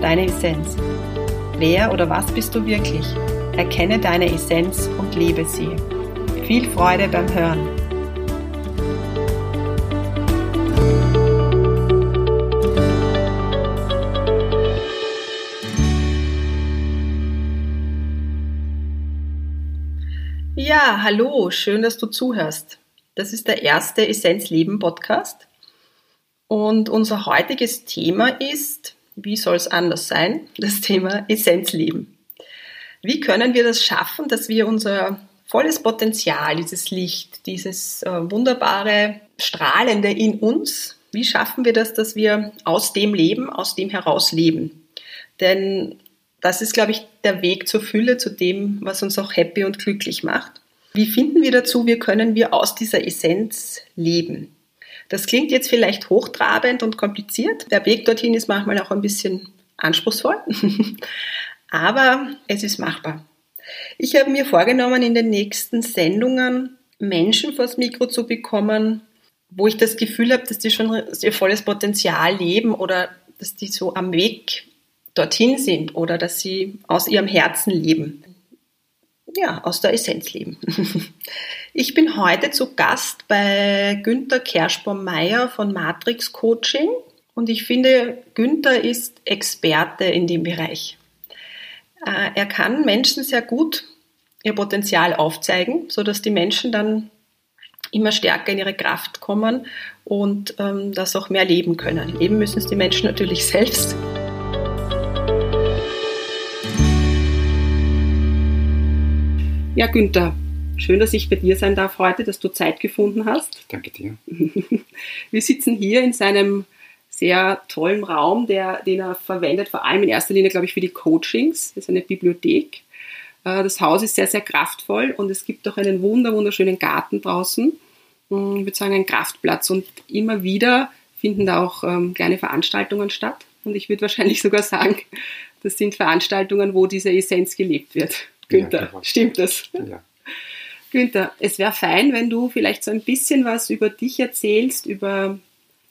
deine Essenz. Wer oder was bist du wirklich? Erkenne deine Essenz und lebe sie. Viel Freude beim Hören. Ja, hallo, schön, dass du zuhörst. Das ist der erste Essenzleben Podcast. Und unser heutiges Thema ist, wie soll es anders sein, das Thema Essenzleben. Wie können wir das schaffen, dass wir unser volles Potenzial, dieses Licht, dieses äh, wunderbare Strahlende in uns, wie schaffen wir das, dass wir aus dem leben, aus dem heraus leben? Denn das ist, glaube ich, der Weg zur Fülle, zu dem, was uns auch happy und glücklich macht. Wie finden wir dazu, wie können wir aus dieser Essenz leben? Das klingt jetzt vielleicht hochtrabend und kompliziert. Der Weg dorthin ist manchmal auch ein bisschen anspruchsvoll, aber es ist machbar. Ich habe mir vorgenommen, in den nächsten Sendungen Menschen vors Mikro zu bekommen, wo ich das Gefühl habe, dass die schon ihr volles Potenzial leben oder dass die so am Weg dorthin sind oder dass sie aus ihrem Herzen leben ja, aus der Essenz leben. Ich bin heute zu Gast bei Günther Kerschbaum-Meyer von Matrix Coaching und ich finde, Günther ist Experte in dem Bereich. Äh, er kann Menschen sehr gut ihr Potenzial aufzeigen, sodass die Menschen dann immer stärker in ihre Kraft kommen und ähm, das auch mehr leben können. Leben müssen es die Menschen natürlich selbst. Ja, Günther, schön, dass ich bei dir sein darf heute, dass du Zeit gefunden hast. Danke dir. Wir sitzen hier in seinem sehr tollen Raum, der, den er verwendet, vor allem in erster Linie, glaube ich, für die Coachings. Das ist eine Bibliothek. Äh, das Haus ist sehr, sehr kraftvoll und es gibt auch einen wunder, wunderschönen Garten draußen. Hm, ich würde sagen, ein Kraftplatz und immer wieder finden da auch ähm, kleine Veranstaltungen statt. Und ich würde wahrscheinlich sogar sagen, das sind Veranstaltungen, wo diese Essenz gelebt wird. Günther, ja, stimmt das? Ja. Günther, es wäre fein, wenn du vielleicht so ein bisschen was über dich erzählst, über,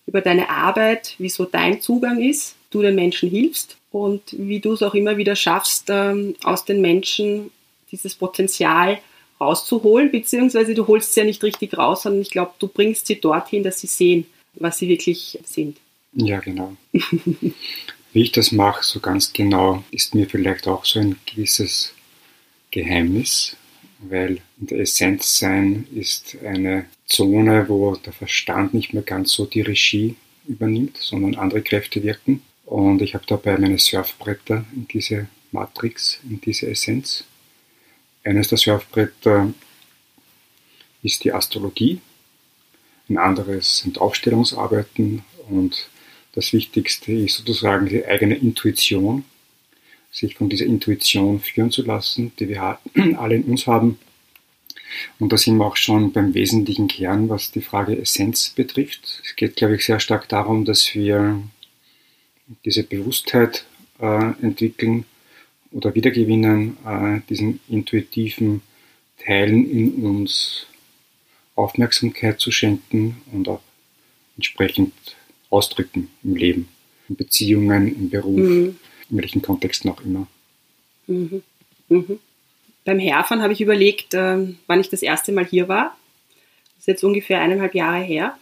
über deine Arbeit, wieso dein Zugang ist, du den Menschen hilfst und wie du es auch immer wieder schaffst, ähm, aus den Menschen dieses Potenzial rauszuholen, beziehungsweise du holst sie ja nicht richtig raus, sondern ich glaube, du bringst sie dorthin, dass sie sehen, was sie wirklich sind. Ja, genau. Wie ich das mache, so ganz genau, ist mir vielleicht auch so ein gewisses Geheimnis, weil in der Essenz sein ist eine Zone, wo der Verstand nicht mehr ganz so die Regie übernimmt, sondern andere Kräfte wirken. Und ich habe dabei meine Surfbretter in diese Matrix, in diese Essenz. Eines der Surfbretter ist die Astrologie, ein anderes sind Aufstellungsarbeiten und das Wichtigste ist sozusagen die eigene Intuition, sich von dieser Intuition führen zu lassen, die wir alle in uns haben. Und da sind wir auch schon beim wesentlichen Kern, was die Frage Essenz betrifft. Es geht, glaube ich, sehr stark darum, dass wir diese Bewusstheit äh, entwickeln oder wiedergewinnen, äh, diesen intuitiven Teilen in uns Aufmerksamkeit zu schenken und auch entsprechend ausdrücken im Leben, in Beziehungen, im Beruf. Mhm in welchen Kontexten auch immer. Mhm. Mhm. Beim Herfahren habe ich überlegt, äh, wann ich das erste Mal hier war. Das ist jetzt ungefähr eineinhalb Jahre her.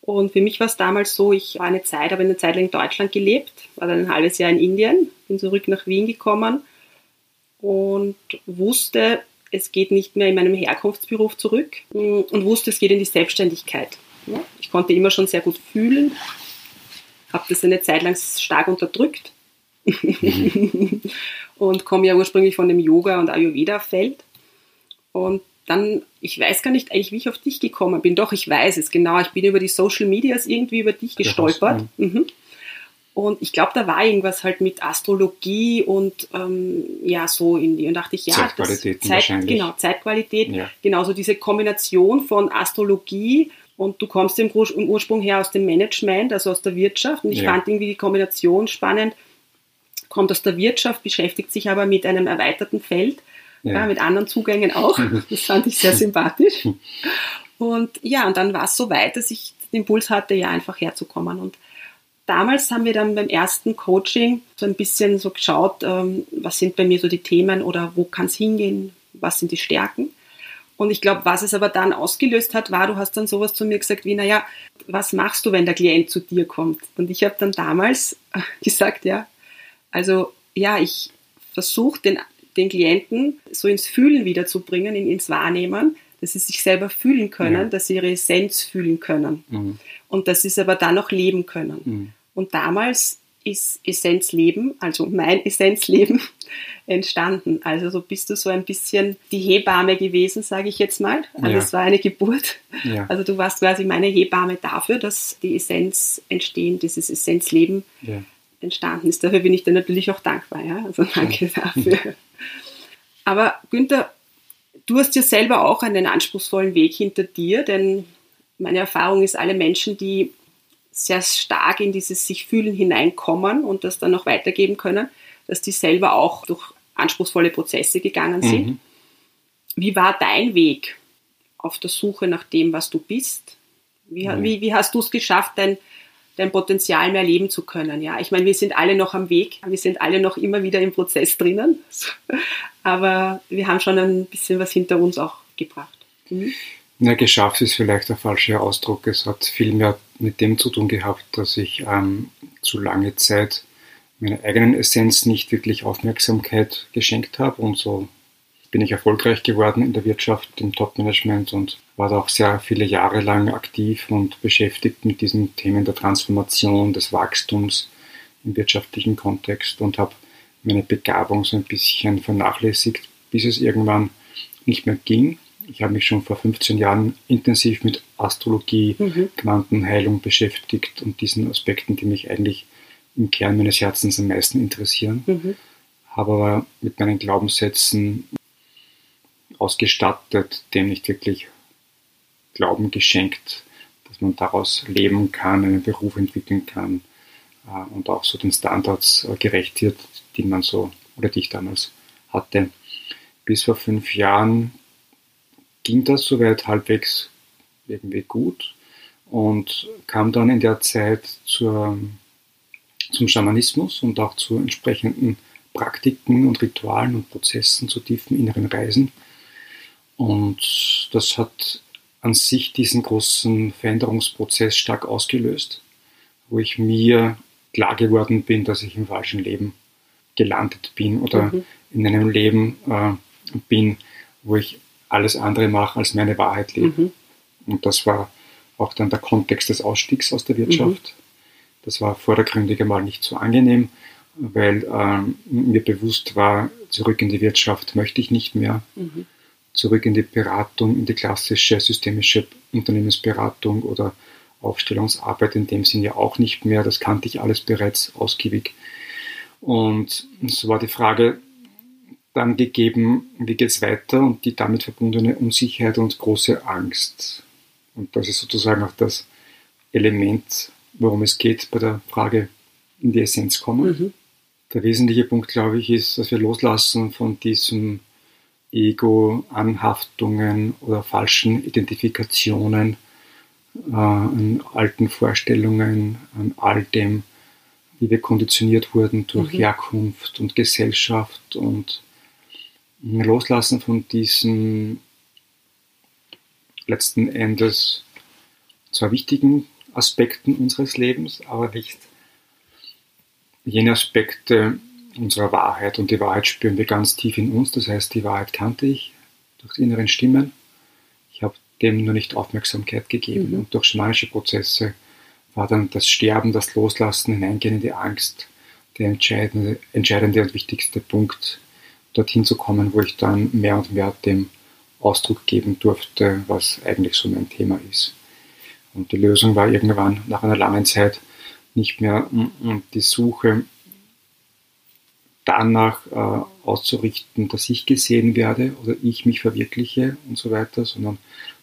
Und für mich war es damals so, ich war eine Zeit, habe eine Zeit lang in Deutschland gelebt, war dann ein halbes Jahr in Indien, bin zurück nach Wien gekommen und wusste, es geht nicht mehr in meinem Herkunftsberuf zurück und wusste, es geht in die Selbstständigkeit. Ich konnte immer schon sehr gut fühlen, habe das eine Zeit lang stark unterdrückt und komme ja ursprünglich von dem Yoga- und Ayurveda-Feld. Und dann, ich weiß gar nicht eigentlich, wie ich auf dich gekommen bin. Doch, ich weiß es, genau. Ich bin über die Social Medias irgendwie über dich gestolpert. Mhm. Und ich glaube, da war irgendwas halt mit Astrologie und ähm, ja, so in die. Und dachte ich, ja, Zeitqualität Zeit, genau, Zeitqualität, Ja. genauso diese Kombination von Astrologie und du kommst im Ursprung her aus dem Management, also aus der Wirtschaft. Und ich Ja. fand irgendwie die Kombination spannend. Kommt aus der Wirtschaft, beschäftigt sich aber mit einem erweiterten Feld, Ja. ja. mit anderen Zugängen auch. Das fand ich sehr sympathisch. Und ja, und dann war es so weit, dass ich den Impuls hatte, ja, einfach herzukommen. Und damals haben wir dann beim ersten Coaching so ein bisschen so geschaut, ähm, was sind bei mir so die Themen oder wo kann es hingehen, was sind die Stärken. Und ich glaube, was es aber dann ausgelöst hat, war, du hast dann sowas zu mir gesagt wie, naja, was machst du, wenn der Klient zu dir kommt? Und ich habe dann damals äh, gesagt, ja, also ja, ich versuche den, den Klienten so ins Fühlen wiederzubringen, in, ins Wahrnehmen, dass sie sich selber fühlen können, Ja. dass sie ihre Essenz fühlen können Mhm. und dass sie es aber dann auch leben können. Mhm. Und damals ist Essenzleben, also mein Essenzleben, entstanden. Also so bist du so ein bisschen die Hebamme gewesen, sage ich jetzt mal. Also Ja. es war eine Geburt. Ja. Also du warst quasi meine Hebamme dafür, dass die Essenz entstehen, dieses Essenzleben. Entstanden ist. Dafür bin ich dir natürlich auch dankbar. Ja? Also danke dafür. Aber Günther, du hast ja selber auch einen anspruchsvollen Weg hinter dir, denn meine Erfahrung ist, alle Menschen, die sehr stark in dieses sich fühlen hineinkommen und das dann noch weitergeben können, dass die selber auch durch anspruchsvolle Prozesse gegangen sind. Mhm. Wie war dein Weg auf der Suche nach dem, was du bist? Wie, Ja. wie, wie hast du es geschafft, dein, dein Potenzial mehr leben zu können? Ja, ich meine, wir sind alle noch am Weg, wir sind alle noch immer wieder im Prozess drinnen, aber wir haben schon ein bisschen was hinter uns auch gebracht. Mhm. Na, geschafft ist vielleicht der falsche Ausdruck. Es hat viel mehr mit dem zu tun gehabt, dass ich ähm, zu lange Zeit meiner eigenen Essenz nicht wirklich Aufmerksamkeit geschenkt habe und so bin ich erfolgreich geworden in der Wirtschaft, im Top-Management und war da auch sehr viele Jahre lang aktiv und beschäftigt mit diesen Themen der Transformation, des Wachstums im wirtschaftlichen Kontext und habe meine Begabung so ein bisschen vernachlässigt, bis es irgendwann nicht mehr ging. Ich habe mich schon vor 15 Jahren intensiv mit Astrologie, Mhm. Quantenheilung beschäftigt und diesen Aspekten, die mich eigentlich im Kern meines Herzens am meisten interessieren. Mhm. Habe aber mit meinen Glaubenssätzen ausgestattet, dem nicht wirklich Glauben geschenkt, dass man daraus leben kann, einen Beruf entwickeln kann äh, und auch so den Standards äh, gerecht wird, die man so oder die ich damals hatte. Bis vor fünf Jahren ging das soweit halbwegs irgendwie gut und kam dann in der Zeit zur, zum Schamanismus und auch zu entsprechenden Praktiken und Ritualen und Prozessen, zu tiefen inneren Reisen. Und das hat an sich diesen großen Veränderungsprozess stark ausgelöst, wo ich mir klar geworden bin, dass ich im falschen Leben gelandet bin oder Mhm. in einem Leben äh, bin, wo ich alles andere mache, als meine Wahrheit lebe. Mhm. Und das war auch dann der Kontext des Ausstiegs aus der Wirtschaft. Das war vordergründig einmal nicht so angenehm, weil ähm, mir bewusst war, zurück in die Wirtschaft möchte ich nicht mehr. Mhm. Zurück in die Beratung, in die klassische systemische Unternehmensberatung oder Aufstellungsarbeit in dem Sinn ja auch nicht mehr. Das kannte ich alles bereits ausgiebig. Und so war die Frage dann gegeben, wie geht es weiter und die damit verbundene Unsicherheit und große Angst. Und das ist sozusagen auch das Element, worum es geht bei der Frage in die Essenz kommen. Mhm. Der wesentliche Punkt, glaube ich, ist, dass wir loslassen von diesem Ego-Anhaftungen oder falschen Identifikationen, äh, an alten Vorstellungen, an all dem, wie wir konditioniert wurden durch Mhm. Herkunft und Gesellschaft und loslassen von diesen letzten Endes zwar wichtigen Aspekten unseres Lebens, aber nicht jene Aspekte unserer Wahrheit. Und die Wahrheit spüren wir ganz tief in uns. Das heißt, die Wahrheit kannte ich durch die inneren Stimmen. Ich habe dem nur nicht Aufmerksamkeit gegeben. Mhm. Und durch schamanische Prozesse war dann das Sterben, das Loslassen, Hineingehen in die Angst der entscheidende, entscheidende und wichtigste Punkt, dorthin zu kommen, wo ich dann mehr und mehr dem Ausdruck geben durfte, was eigentlich so mein Thema ist. Und die Lösung war irgendwann nach einer langen Zeit, nicht mehr die Suche danach äh, auszurichten, dass ich gesehen werde oder ich mich verwirkliche und so weiter, sondern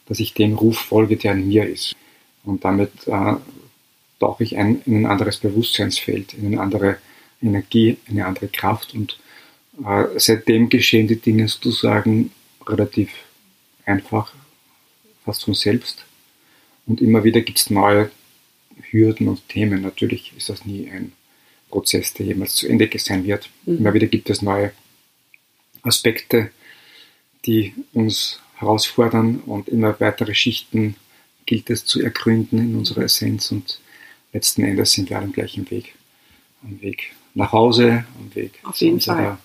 dass ich dem Ruf folge, der in mir ist. Und damit äh, tauche ich ein, in ein anderes Bewusstseinsfeld, in eine andere Energie, eine andere Kraft. Und äh, seitdem geschehen die Dinge sozusagen relativ einfach, fast von selbst. Und immer wieder gibt es neue Hürden und Themen. Natürlich ist das nie ein Prozess, der jemals zu Ende sein wird. Mhm. Immer wieder gibt es neue Aspekte, die uns herausfordern und immer weitere Schichten gilt es zu ergründen in unserer Essenz und letzten Endes sind wir alle am gleichen Weg. Am Weg nach Hause, am Weg Auf zu unserer Fall.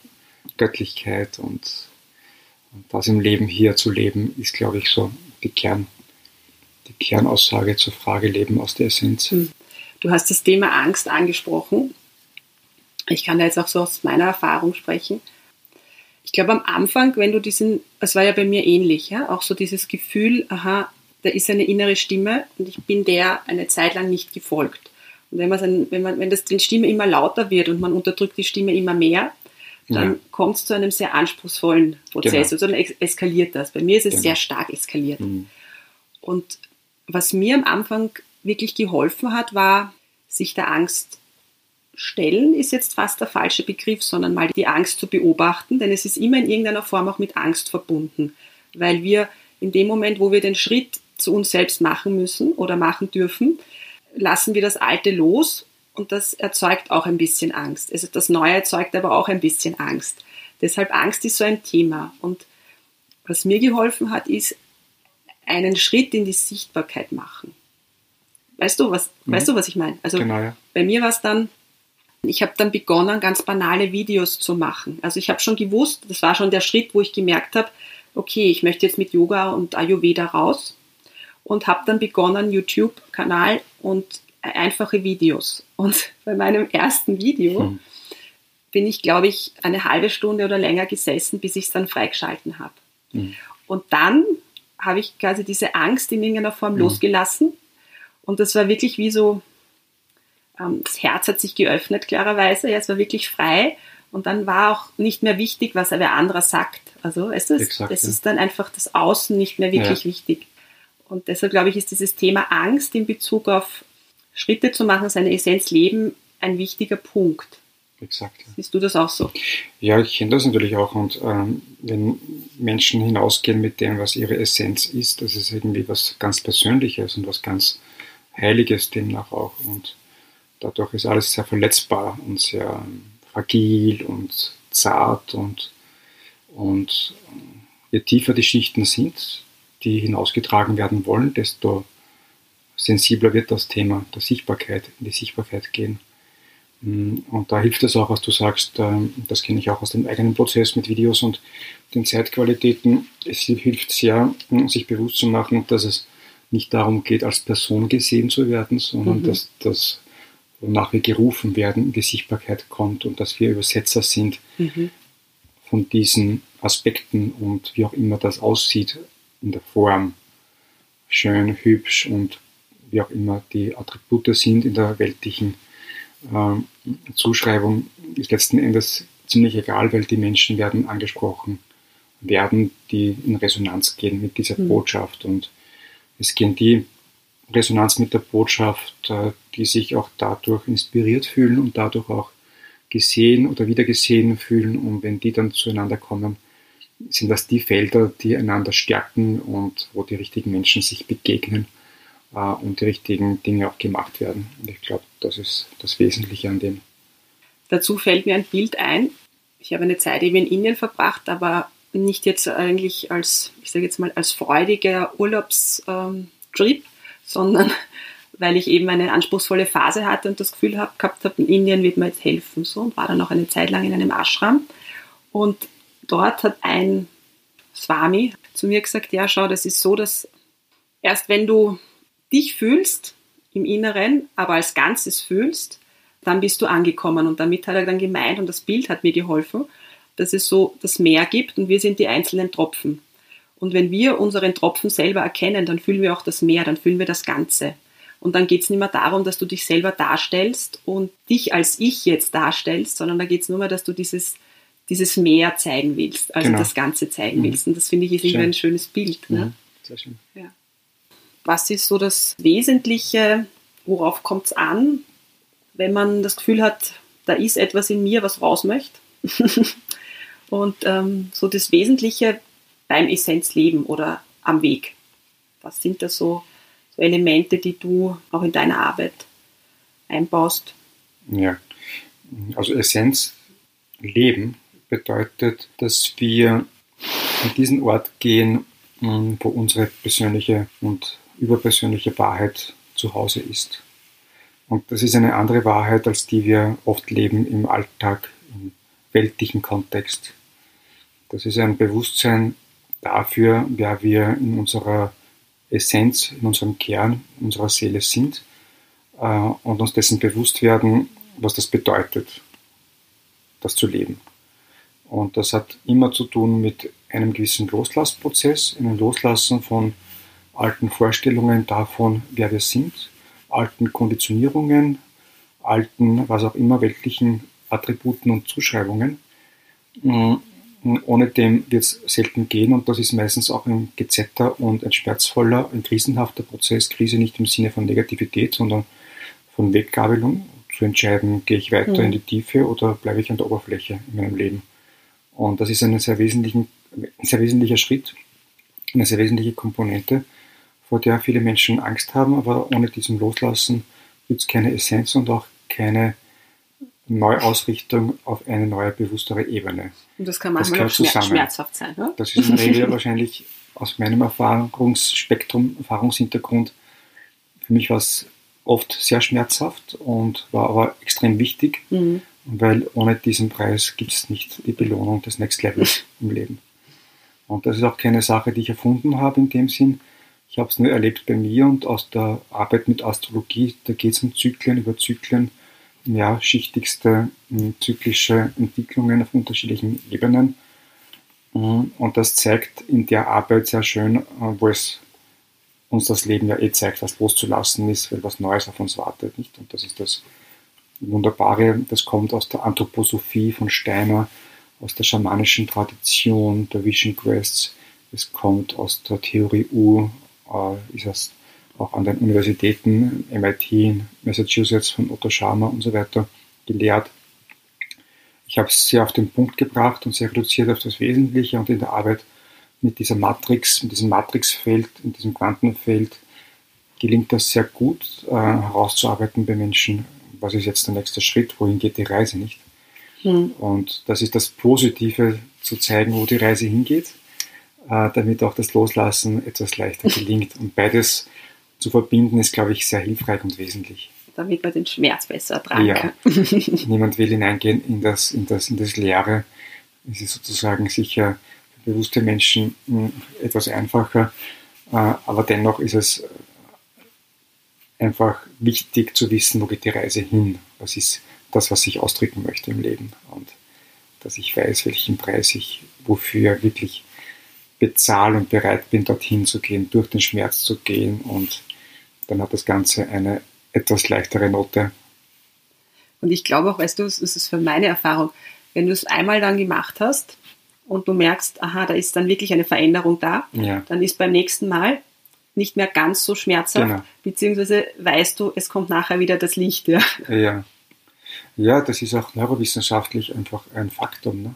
Göttlichkeit und, und das im Leben hier zu leben, ist, glaube ich, so die, Kern, die Kernaussage zur Frage Leben aus der Essenz. Hm. Du hast das Thema Angst angesprochen. Ich kann da jetzt auch so aus meiner Erfahrung sprechen. Ich glaube, am Anfang, wenn du diesen, es war ja bei mir ähnlich, ja, auch so dieses Gefühl, aha, da ist eine innere Stimme und ich bin der eine Zeit lang nicht gefolgt. Und wenn, man, wenn, man, wenn das, die Stimme immer lauter wird und man unterdrückt die Stimme immer mehr, dann ja. kommt es zu einem sehr anspruchsvollen Prozess. Genau. Also dann eskaliert das. Bei mir ist es genau. sehr stark eskaliert. Mhm. Und was mir am Anfang wirklich geholfen hat, war, sich der Angst stellen, ist jetzt fast der falsche Begriff, sondern mal die Angst zu beobachten, denn es ist immer in irgendeiner Form auch mit Angst verbunden, weil wir in dem Moment, wo wir den Schritt zu uns selbst machen müssen oder machen dürfen, lassen wir das Alte los und das erzeugt auch ein bisschen Angst. Also das Neue erzeugt aber auch ein bisschen Angst. Deshalb Angst ist so ein Thema. Und was mir geholfen hat, ist einen Schritt in die Sichtbarkeit machen. Weißt du, was, mhm. weißt du, was ich meine? Also genau, ja. bei mir war es dann, ich habe dann begonnen, ganz banale Videos zu machen. Also ich habe schon gewusst, das war schon der Schritt, wo ich gemerkt habe, okay, ich möchte jetzt mit Yoga und Ayurveda raus und habe dann begonnen, YouTube-Kanal und einfache Videos. Und bei meinem ersten Video hm. bin ich, glaube ich, eine halbe Stunde oder länger gesessen, bis ich es dann freigeschalten habe. Hm. Und dann habe ich quasi diese Angst in irgendeiner Form hm. losgelassen. Und das war wirklich wie so, das Herz hat sich geöffnet, klarerweise. Ja, es war wirklich frei. Und dann war auch nicht mehr wichtig, was wer anderer sagt. Also es ist, Exakt, es ja. ist dann einfach das Außen nicht mehr wirklich ja. wichtig. Und deshalb glaube ich, ist dieses Thema Angst in Bezug auf Schritte zu machen, seine Essenz leben, ein wichtiger Punkt. Exakt. Ja. Siehst du das auch so? Ja, ich kenne das natürlich auch. Und ähm, wenn Menschen hinausgehen mit dem, was ihre Essenz ist, das ist irgendwie was ganz Persönliches und was ganz Heiliges demnach auch. Und dadurch ist alles sehr verletzbar und sehr fragil und zart und, und je tiefer die Schichten sind, die hinausgetragen werden wollen, desto sensibler wird das Thema der Sichtbarkeit, in die Sichtbarkeit gehen. Mm, und da hilft es auch, was du sagst, ähm, das kenne ich auch aus dem eigenen Prozess mit Videos und den Zeitqualitäten. Es hilft sehr, mm, sich bewusst zu machen, dass es nicht darum geht, als Person gesehen zu werden, sondern mhm. dass das, wonach wir gerufen werden, in die Sichtbarkeit kommt und dass wir Übersetzer sind mhm. von diesen Aspekten und wie auch immer das aussieht, in der Form schön, hübsch und wie auch immer die Attribute sind in der weltlichen äh, Zuschreibung, ist letzten Endes ziemlich egal, weil die Menschen werden angesprochen werden, die in Resonanz gehen mit dieser mhm. Botschaft. Und es gehen die Resonanz mit der Botschaft, äh, die sich auch dadurch inspiriert fühlen und dadurch auch gesehen oder wieder gesehen fühlen. Und wenn die dann zueinander kommen, sind das die Felder, die einander stärken und wo die richtigen Menschen sich begegnen äh, und die richtigen Dinge auch gemacht werden. Und ich glaube, das ist das Wesentliche an dem. Dazu fällt mir ein Bild ein. Ich habe eine Zeit eben in Indien verbracht, aber nicht jetzt eigentlich als, ich sage jetzt mal, als freudiger Urlaubstrip, ähm, sondern weil ich eben eine anspruchsvolle Phase hatte und das Gefühl hab, gehabt habe, in Indien wird mir jetzt helfen. So, und war dann auch eine Zeit lang in einem Ashram. Und dort hat ein Swami zu mir gesagt, ja, schau, das ist so, dass erst wenn du dich fühlst im Inneren, aber als Ganzes fühlst, dann bist du angekommen. Und damit hat er dann gemeint, und das Bild hat mir geholfen, dass es so das Meer gibt und wir sind die einzelnen Tropfen. Und wenn wir unseren Tropfen selber erkennen, dann fühlen wir auch das Meer, dann fühlen wir das Ganze. Und dann geht es nicht mehr darum, dass du dich selber darstellst und dich als ich jetzt darstellst, sondern da geht es nur mehr, dass du dieses, dieses Mehr zeigen willst, also genau. das Ganze zeigen mhm. willst. Und das finde ich ist irgendwie ein schönes Bild. Ne? Mhm. Sehr schön. Ja. Was ist so das Wesentliche, worauf kommt es an, wenn man das Gefühl hat, da ist etwas in mir, was raus möchte? und ähm, so das Wesentliche beim Essenzleben oder am Weg. Was sind da so so Elemente, die du auch in deiner Arbeit einbaust? Ja, also Essenz Leben bedeutet, dass wir an diesen Ort gehen, hm, wo unsere persönliche und überpersönliche Wahrheit zu Hause ist. Und das ist eine andere Wahrheit, als die wir oft leben im Alltag, im weltlichen Kontext. Das ist ein Bewusstsein dafür, wer wir in unserer Essenz, in unserem Kern, in unserer Seele sind äh, und uns dessen bewusst werden, was das bedeutet, das zu leben. Und das hat immer zu tun mit einem gewissen Loslassprozess, einem Loslassen von alten Vorstellungen davon, wer wir sind, alten Konditionierungen, alten, was auch immer, weltlichen Attributen und Zuschreibungen. Ohne dem wird es selten gehen und das ist meistens auch ein gezetter und ein schmerzvoller, ein krisenhafter Prozess. Krise nicht im Sinne von Negativität, sondern von Weggabelung, zu entscheiden, gehe ich weiter mhm. in die Tiefe oder bleibe ich an der Oberfläche in meinem Leben. Und das ist ein sehr, wesentlichen, ein sehr wesentlicher Schritt, eine sehr wesentliche Komponente, vor der viele Menschen Angst haben, aber ohne diesem Loslassen gibt es keine Essenz und auch keine Neuausrichtung auf eine neue, bewusstere Ebene. Und das kann manchmal das auch schmerzhaft sein. Ne? Das ist in der Regel wahrscheinlich aus meinem Erfahrungsspektrum, Erfahrungshintergrund, für mich war es oft sehr schmerzhaft und war aber extrem wichtig, mhm. weil ohne diesen Preis gibt es nicht die Belohnung des Next Levels im Leben. Und das ist auch keine Sache, die ich erfunden habe in dem Sinn. Ich habe es nur erlebt bei mir und aus der Arbeit mit Astrologie, da geht es um Zyklen, über Zyklen ja, schichtigste hm, zyklische Entwicklungen auf unterschiedlichen Ebenen. Hm, und das zeigt in der Arbeit sehr schön, äh, wo es uns das Leben ja eh zeigt, was loszulassen ist, weil was Neues auf uns wartet. Nicht? Und das ist das Wunderbare, das kommt aus der Anthroposophie von Steiner, aus der schamanischen Tradition der Vision Quests, es kommt aus der Theorie U, äh, ist das auch an den Universitäten, MIT in Massachusetts von Otto Scharmer und so weiter gelehrt. Ich habe es sehr auf den Punkt gebracht und sehr reduziert auf das Wesentliche und in der Arbeit mit dieser Matrix, mit diesem Matrixfeld, in diesem Quantenfeld gelingt das sehr gut äh, herauszuarbeiten bei Menschen, was ist jetzt der nächste Schritt, wohin geht die Reise nicht. Mhm. Und das ist das Positive, zu zeigen, wo die Reise hingeht, äh, damit auch das Loslassen etwas leichter gelingt. Und beides zu verbinden, ist, glaube ich, sehr hilfreich und wesentlich. Damit man den Schmerz besser ertragen ja. kann. Niemand will hineingehen in das, in das, in das Leere. Es ist sozusagen sicher für bewusste Menschen hm, etwas einfacher, äh, aber dennoch ist es einfach wichtig zu wissen, wo geht die Reise hin. Was ist das, was ich ausdrücken möchte im Leben. Und dass ich weiß, welchen Preis ich wofür wirklich bezahle und bereit bin, dorthin zu gehen, durch den Schmerz zu gehen und dann hat das Ganze eine etwas leichtere Note. Und ich glaube auch, weißt du, das ist für meine Erfahrung, wenn du es einmal dann gemacht hast und du merkst, aha, da ist dann wirklich eine Veränderung da, ja. dann ist beim nächsten Mal nicht mehr ganz so schmerzhaft, genau. beziehungsweise weißt du, es kommt nachher wieder das Licht. Ja, ja. ja das ist auch neurowissenschaftlich einfach ein Faktum. Ne?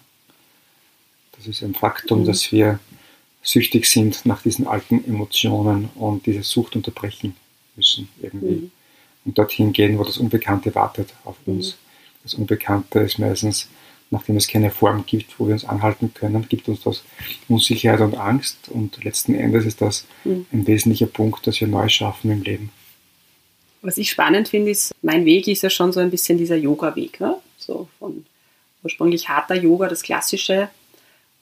Das ist ein Faktum, mhm. dass wir süchtig sind nach diesen alten Emotionen und diese Sucht unterbrechen müssen irgendwie. Mhm. Und dorthin gehen, wo das Unbekannte wartet auf mhm. uns. Mhm. Das Unbekannte ist meistens, nachdem es keine Form gibt, wo wir uns anhalten können, gibt uns das Unsicherheit und Angst. Und letzten Endes ist das mhm. ein wesentlicher Punkt, dass wir neu schaffen im Leben. Was ich spannend finde, ist, mein Weg ist ja schon so ein bisschen dieser Yoga-Weg. Ne? So von ursprünglich harter Yoga, das klassische,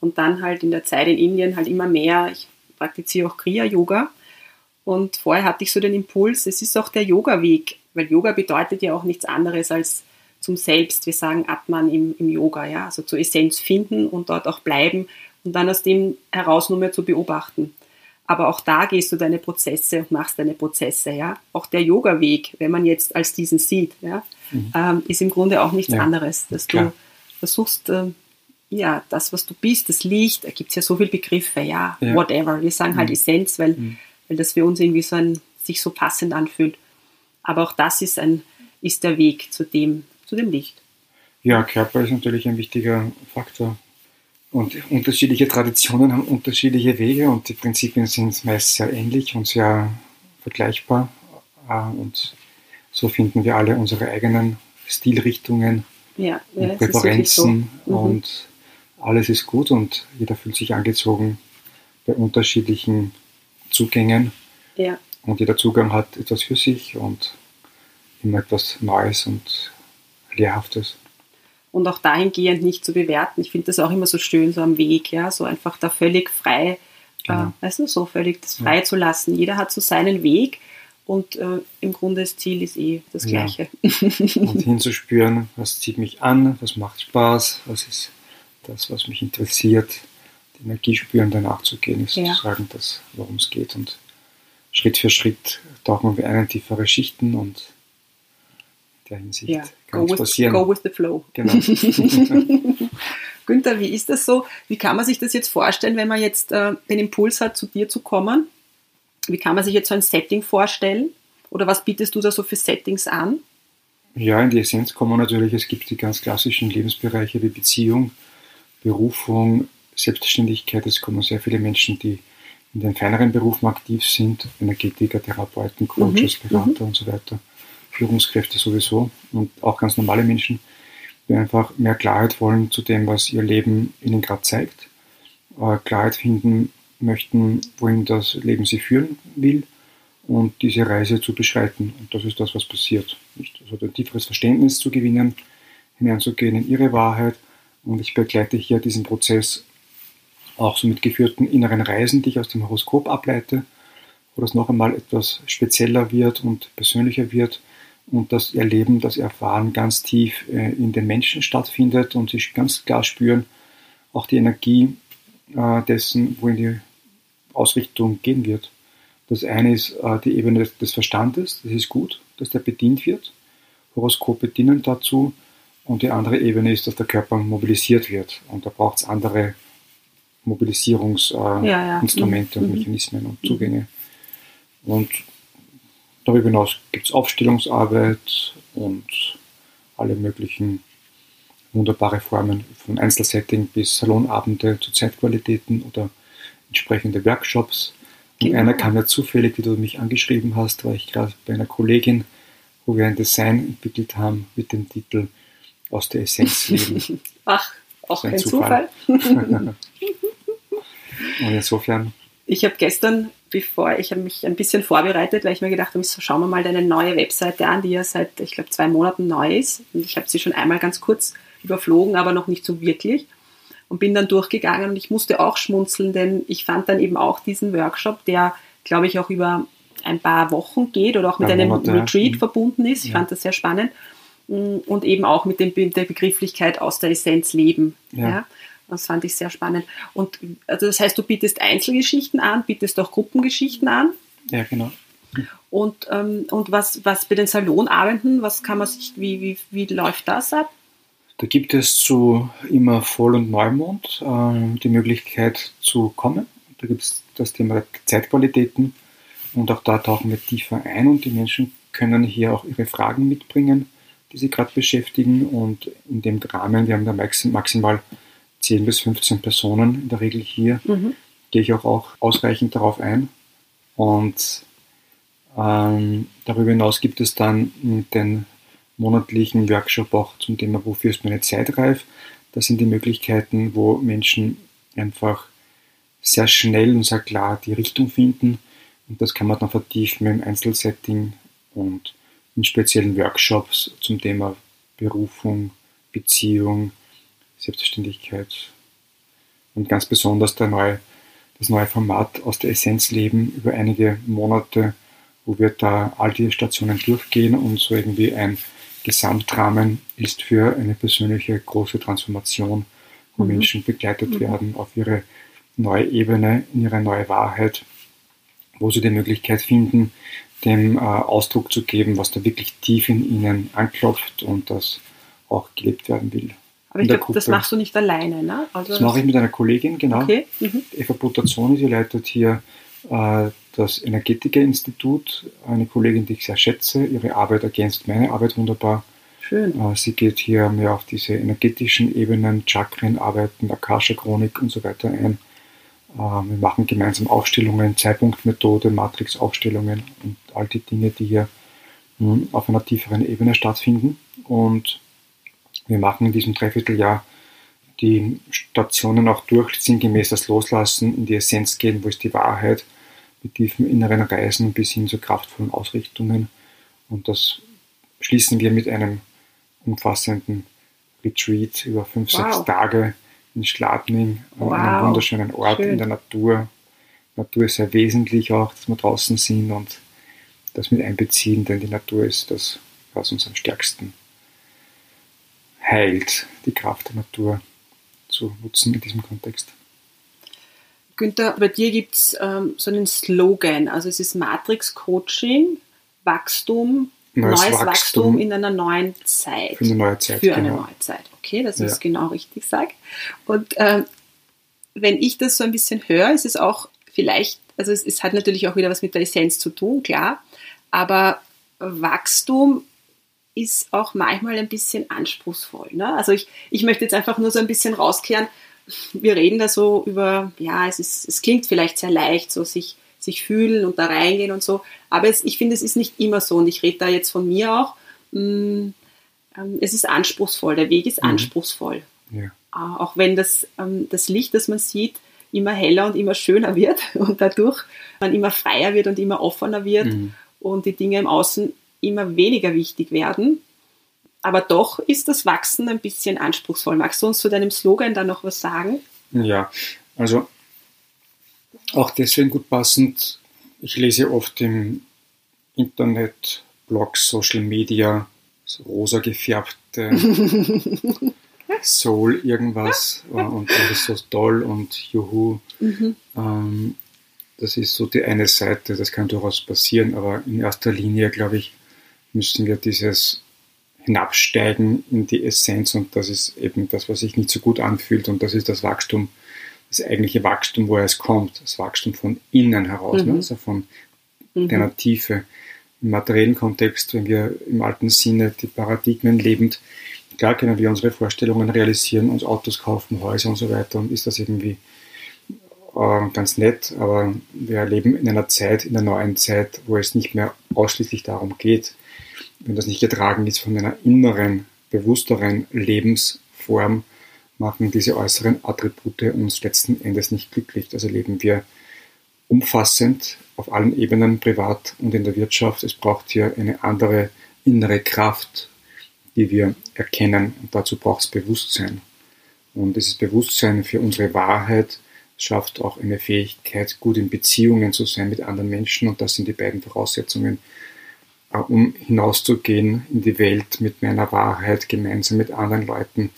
und dann halt in der Zeit in Indien halt immer mehr. Ich praktiziere auch Kriya-Yoga und vorher hatte ich so den Impuls, es ist auch der Yoga-Weg, weil Yoga bedeutet ja auch nichts anderes als zum Selbst. Wir sagen Atman im, im Yoga, ja, also zur Essenz finden und dort auch bleiben und dann aus dem heraus nur mehr zu beobachten. Aber auch da gehst du deine Prozesse und machst deine Prozesse, ja. Auch der Yoga-Weg, wenn man jetzt als diesen sieht, ja, mhm. ähm, ist im Grunde auch nichts ja. anderes, dass Klar. du versuchst, äh, ja, das, was du bist, das Licht, da gibt es ja so viele Begriffe, ja, ja, whatever. Wir sagen halt mhm. Essenz, weil, mhm. Weil das für uns irgendwie so ein, sich so passend anfühlt. Aber auch das ist ein, ist der Weg zu dem, zu dem Licht. Ja, Körper ist natürlich ein wichtiger Faktor. Und unterschiedliche Traditionen haben unterschiedliche Wege und die Prinzipien sind meist sehr ähnlich und sehr vergleichbar. Äh, und so finden wir alle unsere eigenen Stilrichtungen ja, ja, und Präferenzen so. mhm. und alles ist gut und jeder fühlt sich angezogen bei unterschiedlichen Zugängen. Ja. Und jeder Zugang hat etwas für sich und immer etwas Neues und Lehrhaftes und auch dahingehend nicht zu bewerten. Ich finde das auch immer so schön, so am Weg, ja, so einfach da völlig frei, äh, genau. äh, weißt du, so völlig das frei ja. zu lassen. Jeder hat so seinen Weg und äh, im Grunde das Ziel ist eh das Gleiche. Ja. und hinzuspüren, was zieht mich an, was macht Spaß, was ist das, was mich interessiert. Die Energie spüren, danach zu gehen, ist ja. sozusagen das, worum es geht. Und Schritt für Schritt tauchen wir ein in tiefere Schichten und der Hinsicht ja, kann go passieren. With, go with the flow. Genau. Günther, wie ist das so? Wie kann man sich das jetzt vorstellen, wenn man jetzt äh, den Impuls hat, zu dir zu kommen? Wie kann man sich jetzt so ein Setting vorstellen? Oder was bietest du da so für Settings an? Ja, in die Essenz kommen natürlich, es gibt die ganz klassischen Lebensbereiche wie Beziehung, Berufung, Selbstständigkeit. Es kommen sehr viele Menschen, die in den feineren Berufen aktiv sind, Energetiker, Therapeuten, Coaches, mhm. Berater mhm. und so weiter. Führungskräfte sowieso und auch ganz normale Menschen, die einfach mehr Klarheit wollen zu dem, was ihr Leben ihnen gerade zeigt, äh, Klarheit finden möchten, wohin das Leben sie führen will und diese Reise zu beschreiten. Und das ist das, was passiert. Nicht? Also ein tieferes Verständnis zu gewinnen, hineinzugehen in ihre Wahrheit. Und ich begleite hier diesen Prozess auch so mit geführten inneren Reisen, die ich aus dem Horoskop ableite, wo das noch einmal etwas spezieller wird und persönlicher wird und das Erleben, das Erfahren ganz tief äh, in den Menschen stattfindet und sie ganz klar spüren, auch die Energie äh, dessen, wohin die Ausrichtung gehen wird. Das eine ist äh, die Ebene des Verstandes, das ist gut, dass der bedient wird. Horoskope dienen dazu. Und die andere Ebene ist, dass der Körper mobilisiert wird. Und da braucht es andere Mobilisierungsinstrumente ja, ja. und mhm. Mechanismen und Zugänge. Und Darüber hinaus gibt es Aufstellungsarbeit und alle möglichen wunderbare Formen von Einzelsetting bis Salonabende zu Zeitqualitäten oder entsprechende Workshops. Und genau. einer kam ja zufällig, wie du mich angeschrieben hast, war ich gerade bei einer Kollegin, wo wir ein Design entwickelt haben mit dem Titel Aus der Essenz leben. Ach, auch ein Zufall. Zufall. Und insofern. Ich habe gestern bevor ich habe mich ein bisschen vorbereitet, weil ich mir gedacht habe, so schauen wir mal deine neue Webseite an, die ja seit, ich glaube, zwei Monaten neu ist. Und ich habe sie schon einmal ganz kurz überflogen, aber noch nicht so wirklich. Und bin dann durchgegangen und ich musste auch schmunzeln, denn ich fand dann eben auch diesen Workshop, der, glaube ich, auch über ein paar Wochen geht oder auch mit einem Monate, Retreat ja. verbunden ist. Ich ja. fand das sehr spannend. Und eben auch mit dem, der Begrifflichkeit aus der Essenz leben. Ja. Das fand ich sehr spannend. Und also das heißt, du bietest Einzelgeschichten an, bietest auch Gruppengeschichten an. Ja, genau. Und, ähm, und was, was bei den Salonabenden, was kann man sich, wie, wie, wie läuft das ab? Da gibt es zu immer Voll- und Neumond äh, die Möglichkeit zu kommen. Da gibt es das Thema Zeitqualitäten und auch da tauchen wir tiefer ein und die Menschen können hier auch ihre Fragen mitbringen, die sie gerade beschäftigen und in dem Rahmen, wir haben da maximal 10 bis 15 Personen in der Regel hier, mhm. gehe ich auch, auch ausreichend darauf ein. Und ähm, darüber hinaus gibt es dann den monatlichen Workshop auch zum Thema, wofür ist meine Zeit reif. Das sind die Möglichkeiten, wo Menschen einfach sehr schnell und sehr klar die Richtung finden. Und das kann man dann vertiefen im Einzelsetting und in speziellen Workshops zum Thema Berufung, Beziehung, Selbstständigkeit und ganz besonders der neue, das neue Format aus der Essenz leben über einige Monate, wo wir da all die Stationen durchgehen und so irgendwie ein Gesamtrahmen ist für eine persönliche große Transformation, wo mhm. Menschen begleitet mhm. werden auf ihre neue Ebene, in ihre neue Wahrheit wo sie die Möglichkeit finden, dem äh, Ausdruck zu geben, was da wirklich tief in ihnen anklopft und das auch gelebt werden will. Aber ich glaube, das machst du nicht alleine, ne? Also das mache ich mit einer Kollegin, genau. Okay. Mhm. Eva Butazzoni, die leitet hier äh, das Energetiker-Institut, eine Kollegin, die ich sehr schätze. Ihre Arbeit ergänzt meine Arbeit wunderbar. Schön. Äh, sie geht hier mehr auf diese energetischen Ebenen, Chakren, Arbeiten, Akasha-Chronik und so weiter ein. Äh, wir machen gemeinsam Aufstellungen, Zeitpunktmethode, Matrix-Aufstellungen und all die Dinge, die hier hm, auf einer tieferen Ebene stattfinden. Und wir machen in diesem Dreivierteljahr die Stationen auch durch, sinngemäß das Loslassen, in die Essenz gehen, wo ist die Wahrheit, mit tiefen inneren Reisen bis hin zu kraftvollen Ausrichtungen. Und das schließen wir mit einem umfassenden Retreat über fünf, wow. sechs Tage in Schladming, wow. an einem wunderschönen Ort Schön. in der Natur. Natur ist sehr wesentlich auch, dass wir draußen sind und das mit einbeziehen, denn die Natur ist das, was uns am stärksten heilt, die Kraft der Natur zu nutzen in diesem Kontext. Günther, bei dir gibt es ähm, so einen Slogan, also es ist Matrix Coaching, Wachstum, neues, neues Wachstum, Wachstum, in einer neuen Zeit. Für eine neue Zeit. Für genau. eine neue Zeit. Okay, dass ich es genau richtig sage. Und ähm, wenn ich das so ein bisschen höre, ist es auch vielleicht, also es, es hat natürlich auch wieder was mit der Essenz zu tun, klar, aber Wachstum ist auch manchmal ein bisschen anspruchsvoll. Ne? Also ich, ich möchte jetzt einfach nur so ein bisschen rauskehren. Wir reden da so über, ja, es, ist, es klingt vielleicht sehr leicht, so sich, sich fühlen und da reingehen und so. Aber es, ich finde, es ist nicht immer so. Und ich rede da jetzt von mir auch. Mh, mm, ähm, es ist anspruchsvoll. Der Weg ist mhm. anspruchsvoll. Ja. Äh, auch wenn das, ähm, das Licht, das man sieht, immer heller und immer schöner wird und dadurch man immer freier wird und immer offener wird mhm. und die Dinge im Außen immer weniger wichtig werden. Aber doch ist das Wachsen ein bisschen anspruchsvoll. Magst du uns zu deinem Slogan da noch was sagen? Ja, also auch deswegen gut passend. Ich lese oft im Internet, Blogs, Social Media, so rosa gefärbte Soul irgendwas und das ist so toll und juhu. Mhm. Ähm, das ist so die eine Seite, das kann durchaus passieren, aber in erster Linie, glaube ich, müssen wir dieses hinabsteigen in die Essenz und das ist eben das, was sich nicht so gut anfühlt und das ist das Wachstum, das eigentliche Wachstum, woher es kommt, das Wachstum von innen heraus, ne? mhm. ne? also von mhm. deiner Tiefe. Im materiellen Kontext, wenn wir im alten Sinne die Paradigmen lebend, klar können wir unsere Vorstellungen realisieren, uns Autos kaufen, Häuser und so weiter und ist das irgendwie äh, ganz nett, aber wir leben in einer Zeit, in der neuen Zeit, wo es nicht mehr ausschließlich darum geht, wenn das nicht getragen ist von einer inneren, bewussteren Lebensform, machen diese äußeren Attribute uns letzten Endes nicht glücklich. Also leben wir umfassend auf allen Ebenen, privat und in der Wirtschaft. Es braucht hier eine andere innere Kraft, die wir erkennen. Und dazu braucht es Bewusstsein. Und dieses Bewusstsein für unsere Wahrheit schafft auch eine Fähigkeit, gut in Beziehungen zu sein mit anderen Menschen. Und das sind die beiden Voraussetzungen, um hinauszugehen in die Welt mit meiner Wahrheit, gemeinsam mit anderen Leuten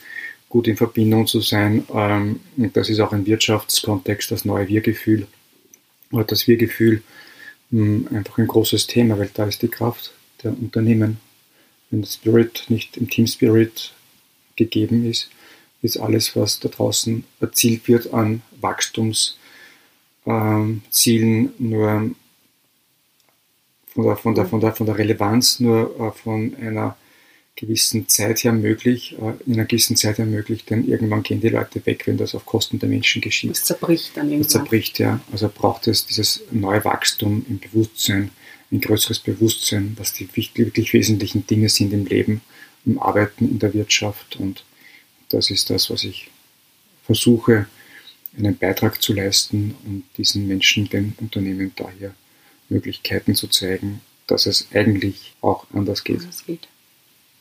gut in Verbindung zu sein. Ähm, und das ist auch im Wirtschaftskontext das neue Wir-Gefühl oder das Wir-Gefühl hm, einfach ein großes Thema, weil da ist die Kraft der Unternehmen. Wenn der Spirit nicht im Team Spirit gegeben ist, ist alles, was da draußen erzielt wird an Wachstumszielen, nur von der, von der, von der, von der Relevanz nur äh, von einer gewissen Zeit her möglich, äh, in einer gewissen Zeit her möglich, denn irgendwann gehen die Leute weg, wenn das auf Kosten der Menschen geschieht. Es zerbricht dann irgendwann. Es zerbricht, ja. Also braucht es dieses neue Wachstum im Bewusstsein, ein größeres Bewusstsein, was die wirklich wesentlichen Dinge sind im Leben, im Arbeiten, in der Wirtschaft und das ist das, was ich versuche, einen Beitrag zu leisten und diesen Menschen, den Unternehmen daher Möglichkeiten zu zeigen, dass es eigentlich auch anders geht. Anders geht.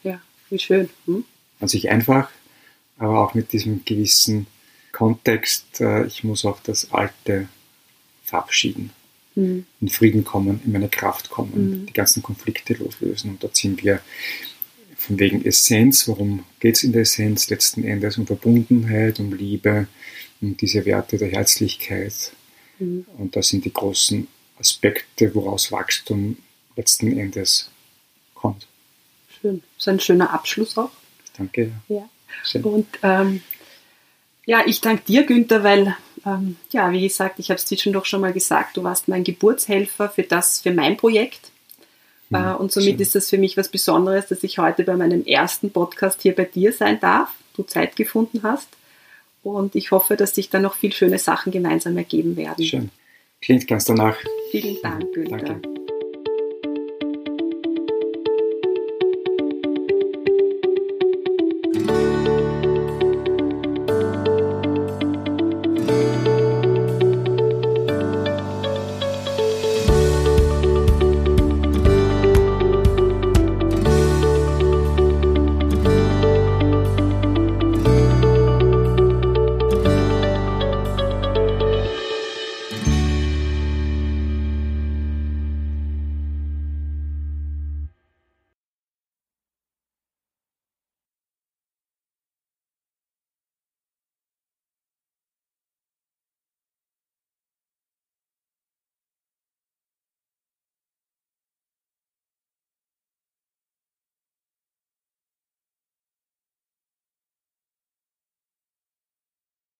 Ja, wie schön. Hm? An sich einfach, aber auch mit diesem gewissen Kontext, äh, ich muss auch das Alte verabschieden, mhm. in Frieden kommen, in meine Kraft kommen, mhm. die ganzen Konflikte loslösen. Und da sind wir von wegen Essenz, worum geht es in der Essenz letzten Endes? Um Verbundenheit, um Liebe, um diese Werte der Herzlichkeit. Mhm. Und das sind die großen Aspekte, woraus Wachstum letzten Endes kommt. Schön. So ein schöner Abschluss auch. Danke. Ja. Und ähm, ja, ich danke dir, Günther, weil, ähm, ja, wie gesagt, ich habe es zwischendurch schon mal gesagt, du warst mein Geburtshelfer für das, für mein Projekt. Mhm, äh, und somit schön. ist das für mich was Besonderes, dass ich heute bei meinem ersten Podcast hier bei dir sein darf, du Zeit gefunden hast. Und ich hoffe, dass sich da noch viel schöne Sachen gemeinsam ergeben werden. Schön. Klingt ganz danach. Vielen Dank, Günther. Danke.